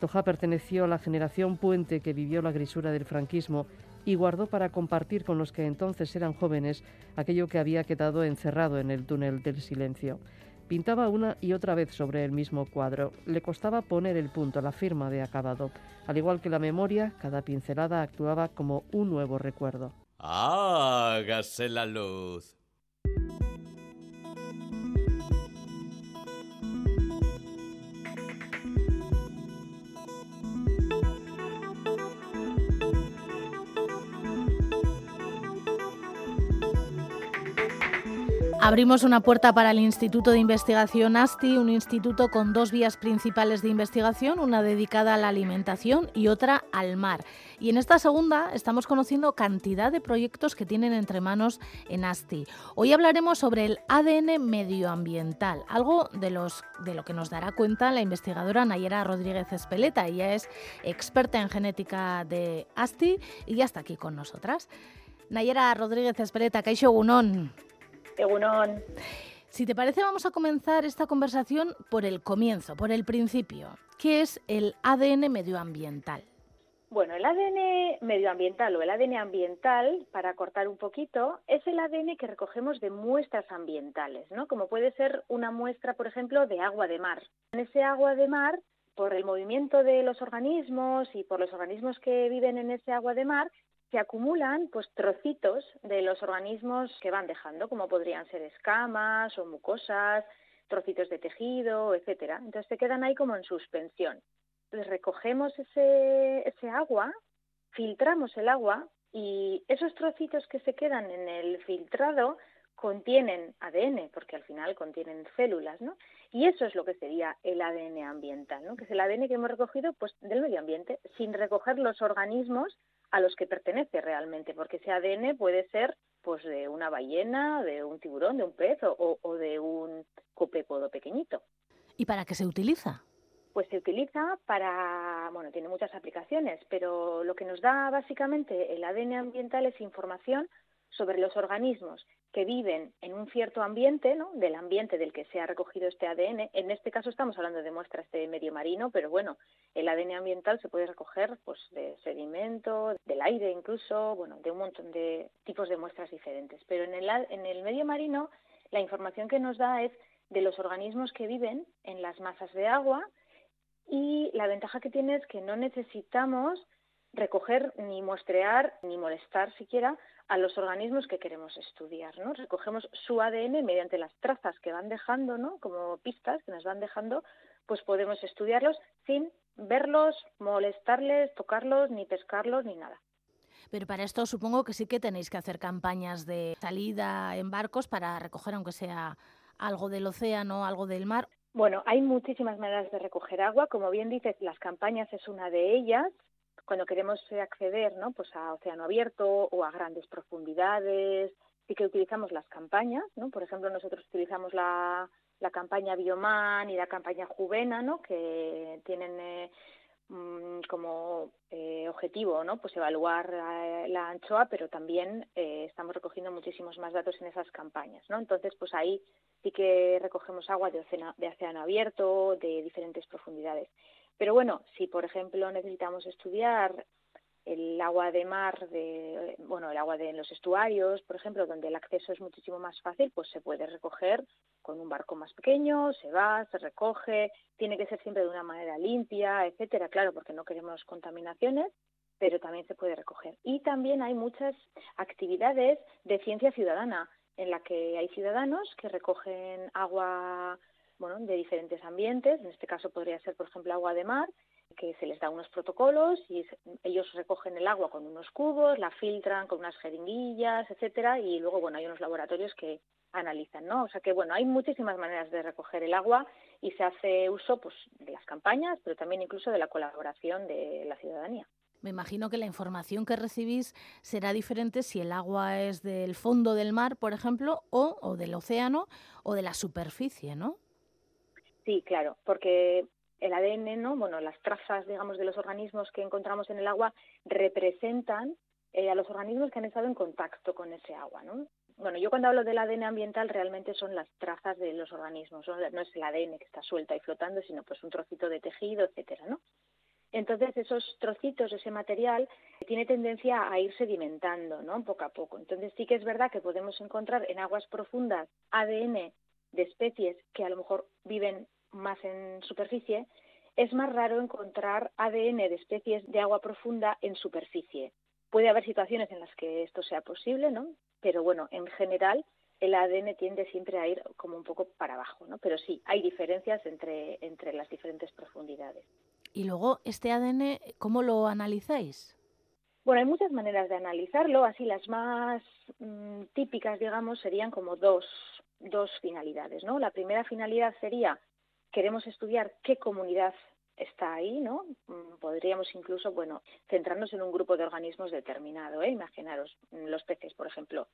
Toja perteneció a la generación puente que vivió la grisura del franquismo y guardó para compartir con los que entonces eran jóvenes aquello que había quedado encerrado en el túnel del silencio. Pintaba una y otra vez sobre el mismo cuadro. Le costaba poner el punto, la firma de acabado. Al igual que la memoria, cada pincelada actuaba como un nuevo recuerdo. Hágase la luz. Abrimos una puerta para el Instituto de Investigación ASTI, un instituto con dos vías principales de investigación, una dedicada a la alimentación y otra al mar. Y en esta segunda estamos conociendo cantidad de proyectos que tienen entre manos en ASTI. Hoy hablaremos sobre el ADN medioambiental, algo de, lo que nos dará cuenta la investigadora Nayera Rodríguez Espeleta. Ella es experta en genética de ASTI y ya está aquí con nosotras. Nayera Rodríguez Espeleta, Caixo Gunón. Egunon. Si te parece, vamos a comenzar esta conversación por el comienzo, por el principio. ¿Qué es el ADN medioambiental? Bueno, el ADN medioambiental o el ADN ambiental, para cortar un poquito, es el ADN que recogemos de muestras ambientales, ¿no? Como puede ser una muestra, por ejemplo, de agua de mar. En ese agua de mar, por el movimiento de los organismos y por los organismos que viven en ese agua de mar, se acumulan pues trocitos de los organismos que van dejando, como podrían ser escamas o mucosas, trocitos de tejido, etcétera. Entonces se quedan ahí como en suspensión. Entonces recogemos ese, ese agua, filtramos el agua y esos trocitos que se quedan en el filtrado contienen ADN, porque al final contienen células, ¿no? Y eso es lo que sería el ADN ambiental, ¿no? Que es el ADN que hemos recogido pues del medio ambiente, sin recoger los organismos a los que pertenece realmente, porque ese ADN puede ser pues de una ballena, de un tiburón, de un pez o, o de un copépodo pequeñito. ¿Y para qué se utiliza? Pues se utiliza para, bueno, tiene muchas aplicaciones, pero lo que nos da básicamente el ADN ambiental es información sobre los organismos que viven en un cierto ambiente, ¿no? del ambiente del que se ha recogido este ADN. En este caso estamos hablando de muestras de medio marino, pero bueno, el ADN ambiental se puede recoger pues de sedimento, del aire incluso, bueno, de un montón de tipos de muestras diferentes. Pero en el, en el medio marino la información que nos da es de los organismos que viven en las masas de agua y la ventaja que tiene es que no necesitamos recoger ni muestrear ni molestar siquiera a los organismos que queremos estudiar, ¿no? Recogemos su ADN mediante las trazas que van dejando, ¿no? Como pistas que nos van dejando, pues podemos estudiarlos sin verlos, molestarles, tocarlos, ni pescarlos, ni nada. Pero para esto supongo que sí que tenéis que hacer campañas de salida en barcos para recoger, aunque sea algo del océano, algo del mar. Bueno, hay muchísimas maneras de recoger agua. Como bien dices, las campañas es una de ellas cuando queremos acceder ¿no? pues a océano abierto o a grandes profundidades, sí que utilizamos las campañas, ¿no? Por ejemplo, nosotros utilizamos la, la campaña Bioman y la campaña Juvena, ¿no? Que tienen eh, mm, como eh, objetivo, ¿no? Pues evaluar eh, la anchoa, pero también estamos recogiendo muchísimos más datos en esas campañas, ¿no? Entonces, pues ahí sí que recogemos agua de de océano abierto, de diferentes profundidades. Pero bueno, si por ejemplo necesitamos estudiar el agua de mar, de, bueno, el agua de los estuarios, por ejemplo, donde el acceso es muchísimo más fácil, pues se puede recoger con un barco más pequeño, se va, se recoge, tiene que ser siempre de una manera limpia, etcétera, claro, porque no queremos contaminaciones, pero también se puede recoger. Y también hay muchas actividades de ciencia ciudadana en la que hay ciudadanos que recogen agua bueno, de diferentes ambientes. En este caso podría ser, por ejemplo, agua de mar, que se les da unos protocolos y ellos recogen el agua con unos cubos, la filtran con unas jeringuillas, etcétera, y luego, bueno, hay unos laboratorios que analizan, ¿no? O sea que, bueno, hay muchísimas maneras de recoger el agua y se hace uso, pues, de las campañas, pero también incluso de la colaboración de la ciudadanía. Me imagino que la información que recibís será diferente si el agua es del fondo del mar, por ejemplo, o, o del océano o de la superficie, ¿no? Sí, claro, porque el ADN, ¿no? Bueno, las trazas, digamos, de los organismos que encontramos en el agua representan eh, a los organismos que han estado en contacto con ese agua, ¿no? Bueno, yo cuando hablo del ADN ambiental realmente son las trazas de los organismos, no, es el ADN que está suelta y flotando, sino pues un trocito de tejido, etcétera, ¿no? Entonces esos trocitos, ese material, tiene tendencia a ir sedimentando, ¿no? Poco a poco. Entonces sí que es verdad que podemos encontrar en aguas profundas ADN de especies que a lo mejor viven más en superficie, es más raro encontrar ADN de especies de agua profunda en superficie. Puede haber situaciones en las que esto sea posible, ¿no? Pero bueno, en general el ADN tiende siempre a ir como un poco para abajo, ¿no? Pero sí, hay diferencias entre, entre las diferentes profundidades. Y luego, este ADN, ¿cómo lo analizáis? Bueno, hay muchas maneras de analizarlo, así las más mm, típicas, digamos, serían como dos, dos finalidades, ¿no? La primera finalidad sería queremos estudiar qué comunidad está ahí, ¿no? Mm, podríamos incluso, bueno, centrarnos en un grupo de organismos determinado, ¿eh? Imaginaros, mm, los peces, por ejemplo.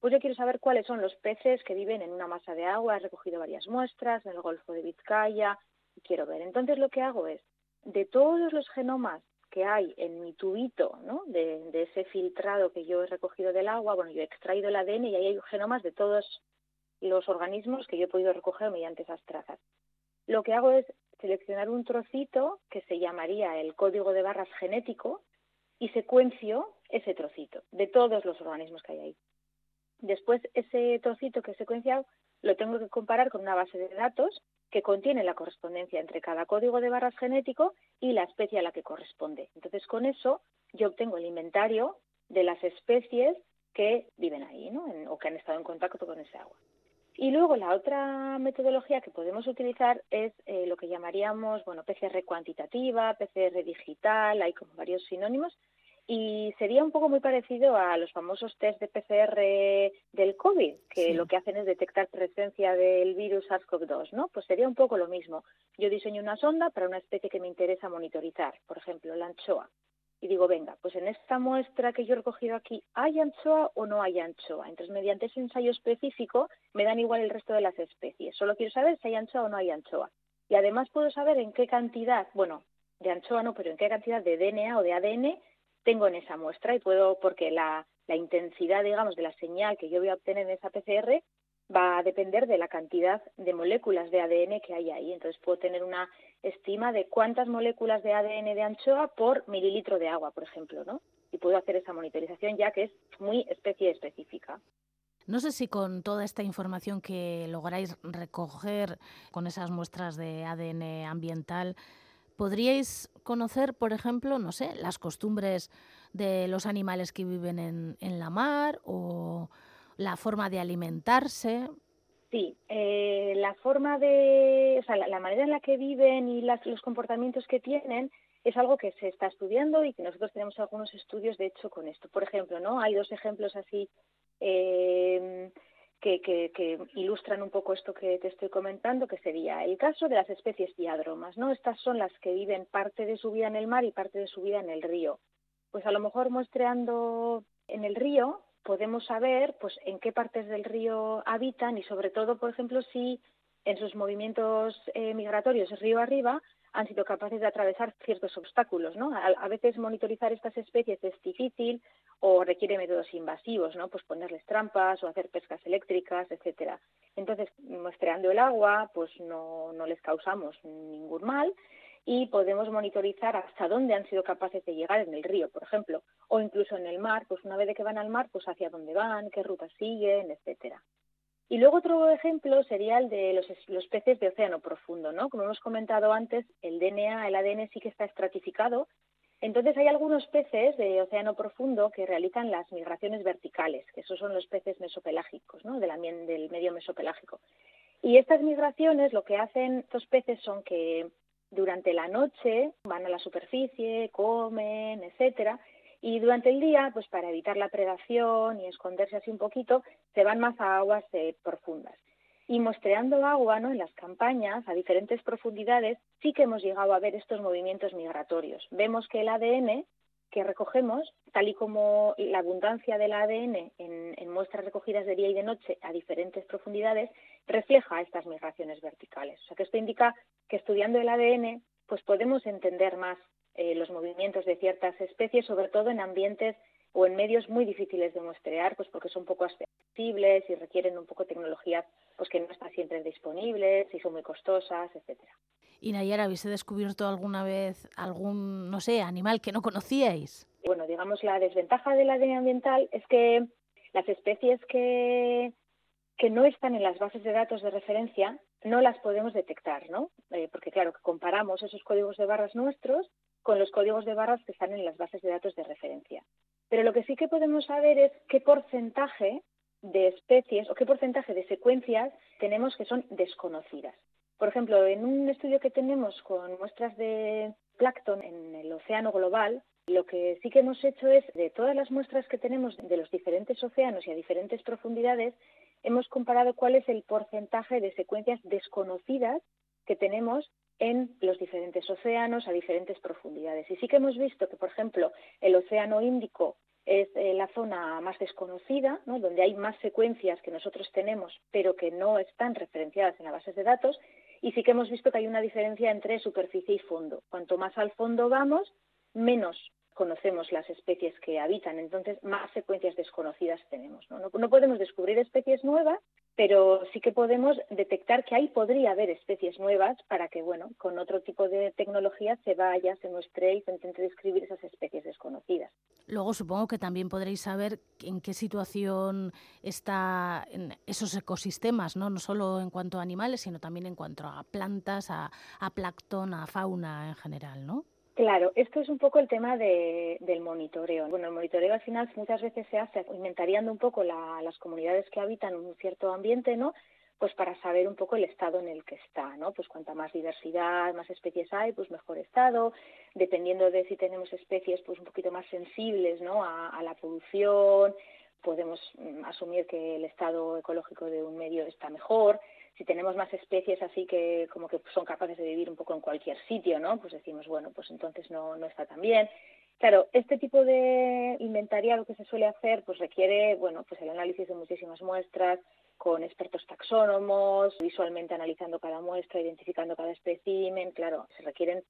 Pues yo quiero saber cuáles son los peces que viven en una masa de agua, he recogido varias muestras en el Golfo de Vizcaya, quiero ver. Entonces lo que hago es, de todos los genomas que hay en mi tubito, ¿no? De, de ese filtrado que yo he recogido del agua, bueno, yo he extraído el ADN y ahí hay genomas de todos los organismos que yo he podido recoger mediante esas trazas. Lo que hago es seleccionar un trocito que se llamaría el código de barras genético y secuencio ese trocito de todos los organismos que hay ahí. Después, ese trocito que he secuenciado lo tengo que comparar con una base de datos que contiene la correspondencia entre cada código de barras genético y la especie a la que corresponde. Entonces, con eso yo obtengo el inventario de las especies que viven ahí ¿no? o que han estado en contacto con ese agua. Y luego la otra metodología que podemos utilizar es eh, lo que llamaríamos, bueno, PCR cuantitativa, PCR digital, hay como varios sinónimos, y sería un poco muy parecido a los famosos test de PCR del COVID, que lo que hacen es detectar presencia del virus SARS-CoV-2, ¿no? Pues sería un poco lo mismo. Yo diseño una sonda para una especie que me interesa monitorizar, por ejemplo, la anchoa y digo, venga, pues en esta muestra que yo he recogido aquí, ¿hay anchoa o no hay anchoa? Entonces, mediante ese ensayo específico, me dan igual el resto de las especies. Solo quiero saber si hay anchoa o no hay anchoa. Y además puedo saber en qué cantidad, bueno, de anchoa no, pero en qué cantidad de DNA o de ADN tengo en esa muestra y puedo, porque la, la intensidad, digamos, de la señal que yo voy a obtener en esa PCR va a depender de la cantidad de moléculas de ADN que hay ahí. Entonces puedo tener una estima de cuántas moléculas de ADN de anchoa por mililitro de agua, por ejemplo, ¿no? Y puedo hacer esa monitorización ya que es muy especie específica. No sé si con toda esta información que lográis recoger con esas muestras de ADN ambiental, podríais conocer, por ejemplo, no sé, las costumbres de los animales que viven en, en la mar o la forma de alimentarse. Sí, eh, la forma de, o sea, la, manera en la que viven y las, los comportamientos que tienen es algo que se está estudiando y que nosotros tenemos algunos estudios de hecho con esto. Por ejemplo, no, hay dos ejemplos así eh, que, que, que, ilustran un poco esto que te estoy comentando, que sería el caso de las especies diadromas, ¿no? Estas son las que viven parte de su vida en el mar y parte de su vida en el río. Pues a lo mejor muestreando en el río podemos saber pues en qué partes del río habitan y sobre todo, por ejemplo, si en sus movimientos eh, migratorios río arriba han sido capaces de atravesar ciertos obstáculos, ¿no? A, veces monitorizar estas especies es difícil o requiere métodos invasivos, ¿no? Pues ponerles trampas o hacer pescas eléctricas, etcétera. Entonces, muestreando el agua, pues no, no les causamos ningún mal y podemos monitorizar hasta dónde han sido capaces de llegar en el río, por ejemplo, o incluso en el mar, pues una vez de que van al mar, pues hacia dónde van, qué rutas siguen, etcétera. Y luego otro ejemplo sería el de los, peces de océano profundo, ¿no? Como hemos comentado antes, el DNA, el ADN sí que está estratificado. Entonces hay algunos peces de océano profundo que realizan las migraciones verticales, que esos son los peces mesopelágicos, ¿no? Del, del medio mesopelágico. Y estas migraciones lo que hacen estos peces son que durante la noche van a la superficie, comen, etcétera, y durante el día, pues para evitar la predación y esconderse así un poquito, se van más a aguas eh, profundas. Y muestreando agua ¿no? en las campañas a diferentes profundidades, sí que hemos llegado a ver estos movimientos migratorios. Vemos que el ADN que recogemos, tal y como la abundancia del ADN en, muestras recogidas de día y de noche a diferentes profundidades, refleja estas migraciones verticales. O sea que esto indica que estudiando el ADN, pues podemos entender más eh, los movimientos de ciertas especies, sobre todo en ambientes o en medios muy difíciles de muestrear, pues porque son poco accesibles y requieren un poco tecnologías pues que no están siempre disponibles y son muy costosas, etcétera. Y Nayara, ¿habéis descubierto alguna vez algún, no sé, animal que no conocíais? Bueno, digamos, la desventaja del ADN ambiental es que las especies que, que no están en las bases de datos de referencia no las podemos detectar, ¿no? Eh, porque claro, que comparamos esos códigos de barras nuestros con los códigos de barras que están en las bases de datos de referencia. Pero lo que sí que podemos saber es qué porcentaje de especies o qué porcentaje de secuencias tenemos que son desconocidas. Por ejemplo, en un estudio que tenemos con muestras de plancton en el océano global, lo que sí que hemos hecho es, de todas las muestras que tenemos de los diferentes océanos y a diferentes profundidades, hemos comparado cuál es el porcentaje de secuencias desconocidas que tenemos en los diferentes océanos a diferentes profundidades. Y sí que hemos visto que, por ejemplo, el océano Índico es eh, la zona más desconocida, donde hay más secuencias que nosotros tenemos, pero que no están referenciadas en las bases de datos, y sí que hemos visto que hay una diferencia entre superficie y fondo. Cuanto más al fondo vamos, menos conocemos las especies que habitan, entonces más secuencias desconocidas tenemos. ¿no? No, podemos descubrir especies nuevas, pero sí que podemos detectar que ahí podría haber especies nuevas para que, bueno, con otro tipo de tecnología se vaya, se muestre y se intente describir esas especies desconocidas. Luego supongo que también podréis saber en qué situación están esos ecosistemas, ¿no? no solo en cuanto a animales, sino también en cuanto a plantas, a, a plancton, a fauna en general, ¿no? Claro, esto es un poco el tema de, del monitoreo. Bueno, el monitoreo al final muchas veces se hace inventariando un poco las comunidades que habitan un cierto ambiente, ¿no? Pues para saber un poco el estado en el que está, ¿no? Pues cuanta más diversidad, más especies hay, pues mejor estado. Dependiendo de si tenemos especies, pues un poquito más sensibles, ¿no? A, a la producción, podemos mm, asumir que el estado ecológico de un medio está mejor si tenemos más especies así que como que son capaces de vivir un poco en cualquier sitio, ¿no? Pues decimos, bueno, pues entonces no, no está tan bien. Claro, este tipo de inventariado que se suele hacer pues requiere, bueno, pues el análisis de muchísimas muestras con expertos taxónomos, visualmente analizando cada muestra, identificando cada espécimen, claro, se requieren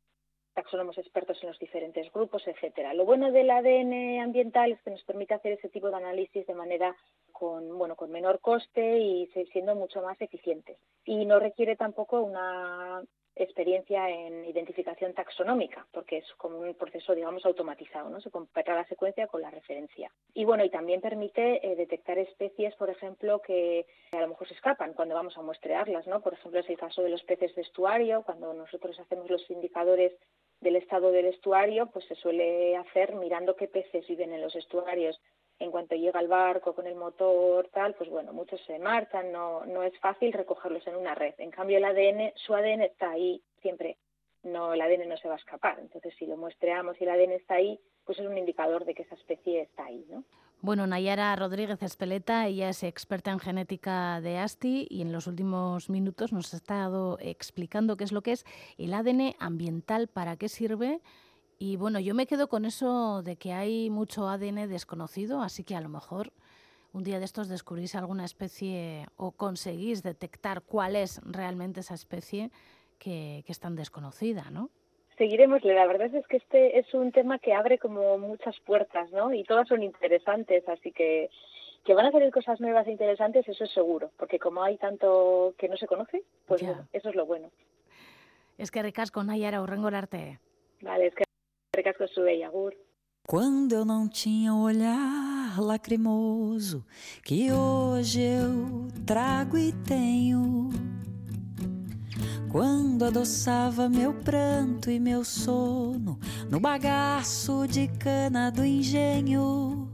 taxónomos expertos en los diferentes grupos, etcétera. Lo bueno del ADN ambiental es que nos permite hacer ese tipo de análisis de manera con bueno con menor coste y siendo mucho más eficientes y no requiere tampoco una experiencia en identificación taxonómica, porque es como un proceso, digamos, automatizado, ¿no? Se completa la secuencia con la referencia. Y bueno, y también permite eh, detectar especies, por ejemplo, que a lo mejor se escapan cuando vamos a muestrearlas, ¿no? Por ejemplo, es el caso de los peces de estuario, cuando nosotros hacemos los indicadores del estado del estuario, pues se suele hacer mirando qué peces viven en los estuarios. En cuanto llega el barco con el motor, tal, pues bueno, muchos se marchan, no, no es fácil recogerlos en una red. En cambio, el ADN, su ADN está ahí siempre, no, el ADN no se va a escapar. Entonces, si lo muestreamos y el ADN está ahí, pues es un indicador de que esa especie está ahí, ¿no? Bueno, Nayara Rodríguez Espeleta, ella es experta en genética de ASTI y en los últimos minutos nos ha estado explicando qué es lo que es el ADN ambiental, para qué sirve. Y bueno, yo me quedo con eso de que hay mucho ADN desconocido, así que a lo mejor un día de estos descubrís alguna especie o conseguís detectar cuál es realmente esa especie que, que es tan desconocida, ¿no? Seguiremosle. La verdad es que este es un tema que abre como muchas puertas, ¿no? Y todas son interesantes, así que que van a salir cosas nuevas e interesantes, eso es seguro, porque como hay tanto que no se conoce, pues bueno, eso es lo bueno. Es que ricasco, Nayara, arte. Vale, es que ricasco su agur. Quando eu não tinha o olhar lacrimoso que hoje eu trago e tenho quando adoçava meu pranto e meu sono no bagaço de cana do engenho.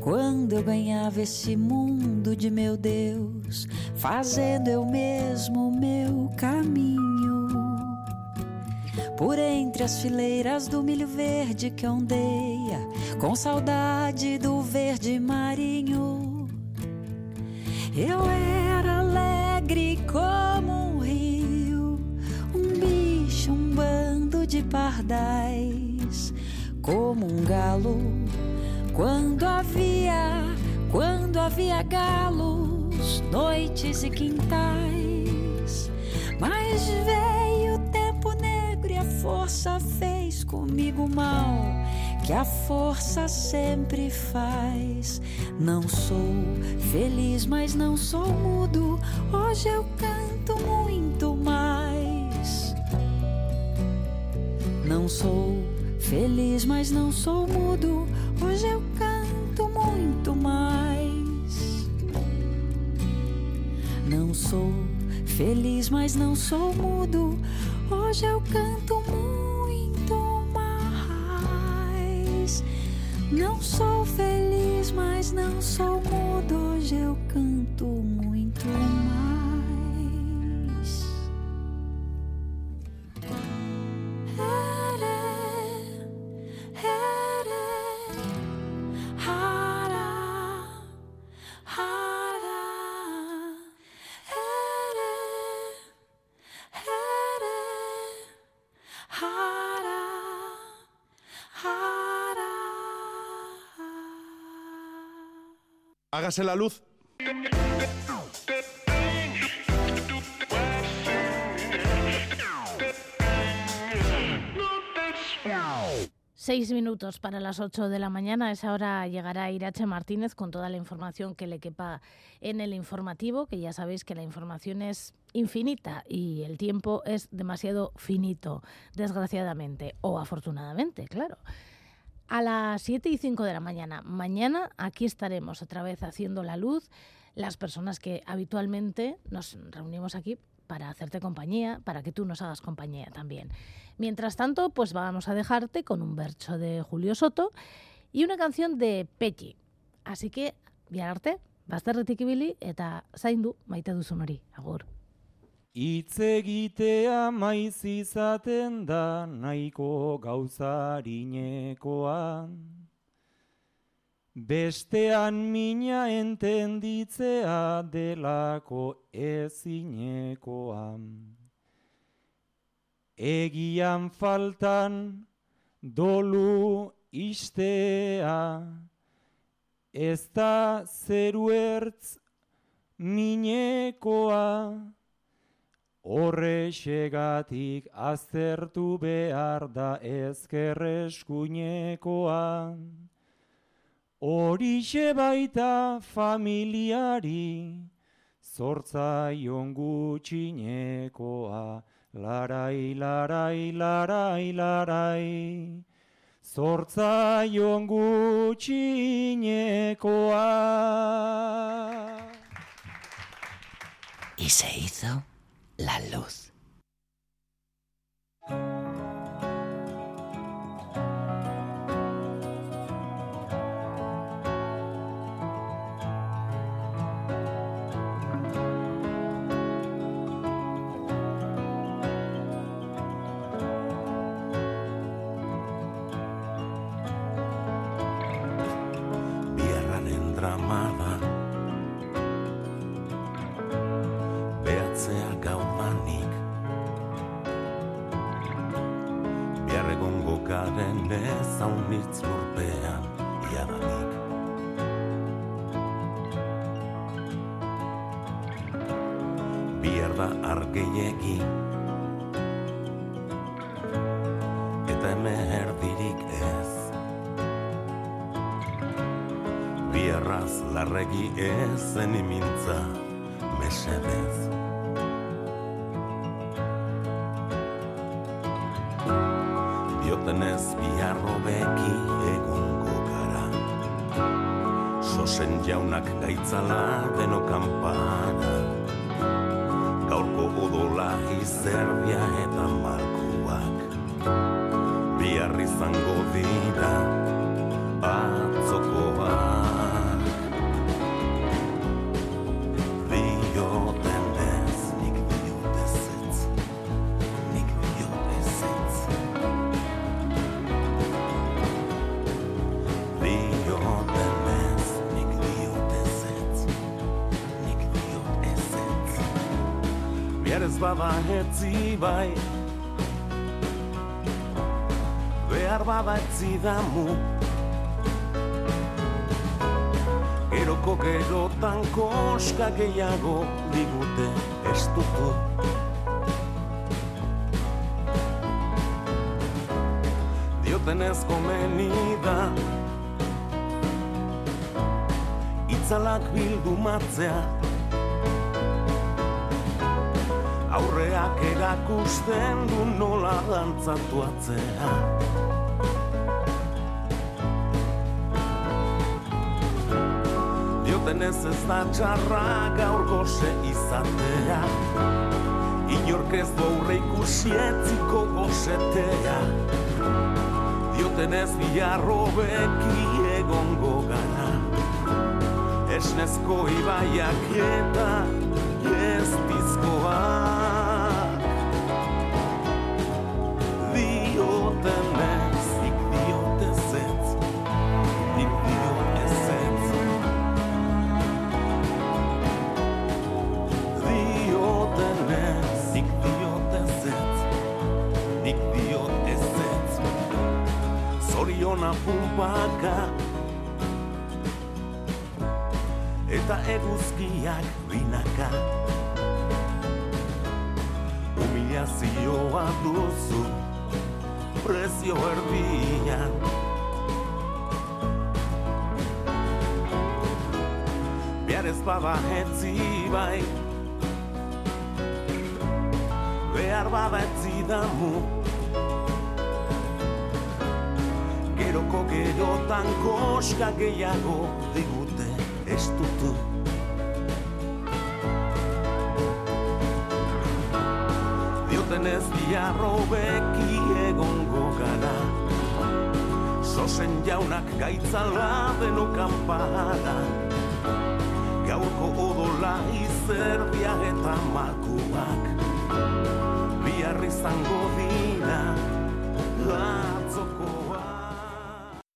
Quando eu ganhava esse mundo de meu Deus, fazendo eu mesmo o meu caminho. Por entre as fileiras do milho verde que ondeia, com saudade do verde marinho. Eu era alegre como um rio, um bicho, um bando de pardais, como um galo. Quando havia, quando havia galos, noites e quintais, mas veio o tempo negro e a força fez comigo mal que a força sempre faz. Não sou feliz, mas não sou mudo. Hoje eu canto muito mais. Não sou feliz, mas não sou mudo. Hoje eu canto muito mais. Não sou feliz, mas não sou mudo. Hoje eu canto muito Não sou feliz, mas não sou mudo. Hoje eu canto muito mais. Hágase la luz. Seis minutos para las ocho de la mañana. Esa hora llegará Irache Martínez con toda la información que le quepa en el informativo, que ya sabéis que la información es infinita y el tiempo es demasiado finito, desgraciadamente, o afortunadamente, claro. A las siete y cinco de la mañana, mañana aquí estaremos otra vez haciendo la luz, las personas que habitualmente nos reunimos aquí para hacerte compañía, para que tú nos hagas compañía también. Mientras tanto, pues vamos a dejarte con un verso de Julio Soto y una canción de Pechi. Así que, bihar arte, bazterretik eta zaindu maite duzun hori. Agur. Itz egitea maiz izaten da nahiko gauzarinekoan. Bestean mina entenditzea delako ezinekoan. Egian faltan dolu istea, ez da zeru ertz minekoa, horre segatik aztertu behar da ezkerreskunekoa. Horixe baita familiari, zortzaion gutxinekoa, larai, larai, larai, larai, zortzaion gutxinekoa. Y se hizo la luz. Bihar da argeiegi Eta emerdirik ez Biarraz larregi ezen imintza mesedez. Diotenez biarro beki egongo gara. Sosen jaunak gaitzala deno kanpana. Izerbia eta markuak. Bihar izango dira bada etzi bai, behar bada etzi damu, Geroko gerotan koska gehiago digute estutu. Diotenez komeni da. Itzalak bildu matzea Erakusten du nola dantzatu atzea. Diotenez ez da txarra gaur goze izatea. Inork ez du aurre ikusi etziko gozetea Diotenez biharro beki egongo gara. Esnezko ibaiak eta ez Zoriona pumpaka Eta eguzkiak binaka. Humilazioa duzu prezio erdian. Behar ez bada etzi bai. Behar bada etzi Eroko gerotan koska gehiago digute ez dutu. Dioten ez diarro beki egongo gara. Zosen jaunak gaitzala deno kanpara. Gaurko odola izerdia eta makuak Biarri zango dira lan